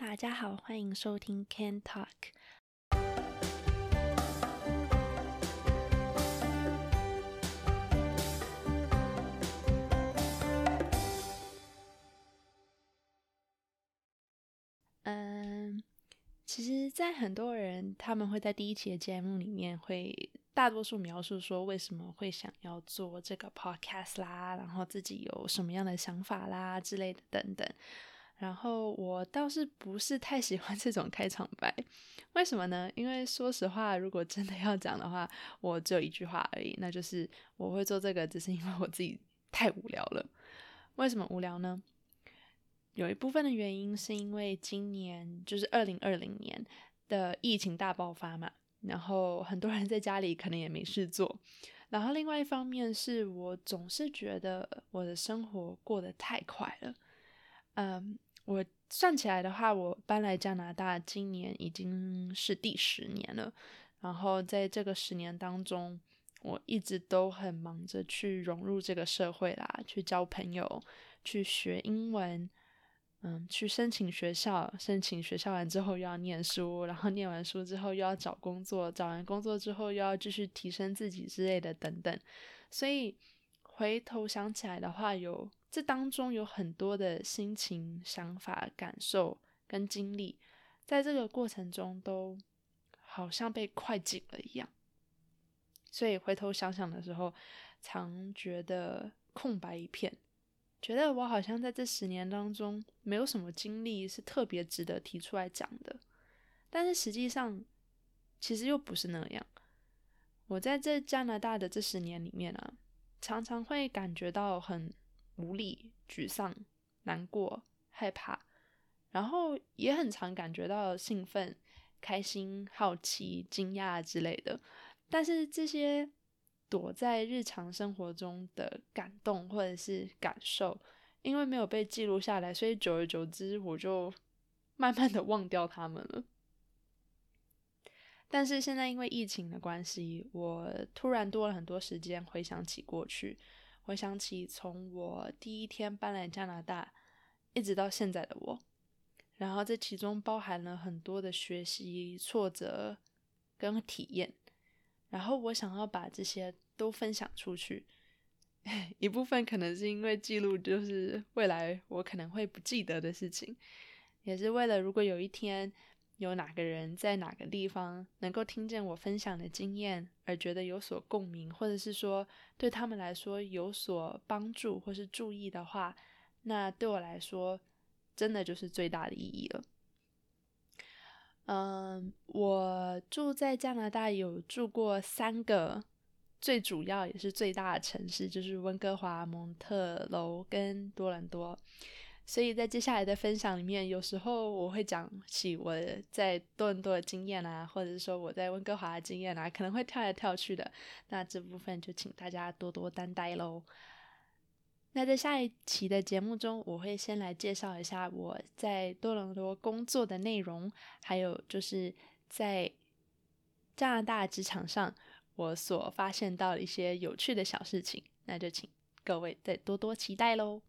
大家好，欢迎收听 Can Talk。嗯，其实，在很多人他们会在第一期的节目里面会。大多数描述说为什么会想要做这个 podcast 啦，然后自己有什么样的想法啦之类的等等。然后我倒是不是太喜欢这种开场白，为什么呢？因为说实话，如果真的要讲的话，我只有一句话而已，那就是我会做这个，只是因为我自己太无聊了。为什么无聊呢？有一部分的原因是因为今年就是二零二零年的疫情大爆发嘛。然后很多人在家里可能也没事做，然后另外一方面是我总是觉得我的生活过得太快了。嗯，我算起来的话，我搬来加拿大今年已经是第十年了。然后在这个十年当中，我一直都很忙着去融入这个社会啦，去交朋友，去学英文。嗯，去申请学校，申请学校完之后又要念书，然后念完书之后又要找工作，找完工作之后又要继续提升自己之类的等等。所以回头想起来的话，有这当中有很多的心情、想法、感受跟经历，在这个过程中都好像被快进了一样。所以回头想想的时候，常觉得空白一片。觉得我好像在这十年当中没有什么经历是特别值得提出来讲的，但是实际上其实又不是那样。我在这加拿大的这十年里面啊，常常会感觉到很无力、沮丧、难过、害怕，然后也很常感觉到兴奋、开心、好奇、惊讶之类的，但是这些。躲在日常生活中的感动或者是感受，因为没有被记录下来，所以久而久之，我就 慢慢的忘掉他们了。但是现在因为疫情的关系，我突然多了很多时间回想起过去，回想起从我第一天搬来加拿大，一直到现在的我，然后这其中包含了很多的学习、挫折跟体验。然后我想要把这些都分享出去，一部分可能是因为记录就是未来我可能会不记得的事情，也是为了如果有一天有哪个人在哪个地方能够听见我分享的经验而觉得有所共鸣，或者是说对他们来说有所帮助或是注意的话，那对我来说真的就是最大的意义了。嗯，我住在加拿大，有住过三个最主要也是最大的城市，就是温哥华、蒙特楼跟多伦多。所以在接下来的分享里面，有时候我会讲起我在多伦多的经验啊，或者是说我在温哥华的经验啊，可能会跳来跳去的。那这部分就请大家多多担待喽。那在下一期的节目中，我会先来介绍一下我在多伦多工作的内容，还有就是在加拿大职场上我所发现到的一些有趣的小事情。那就请各位再多多期待喽。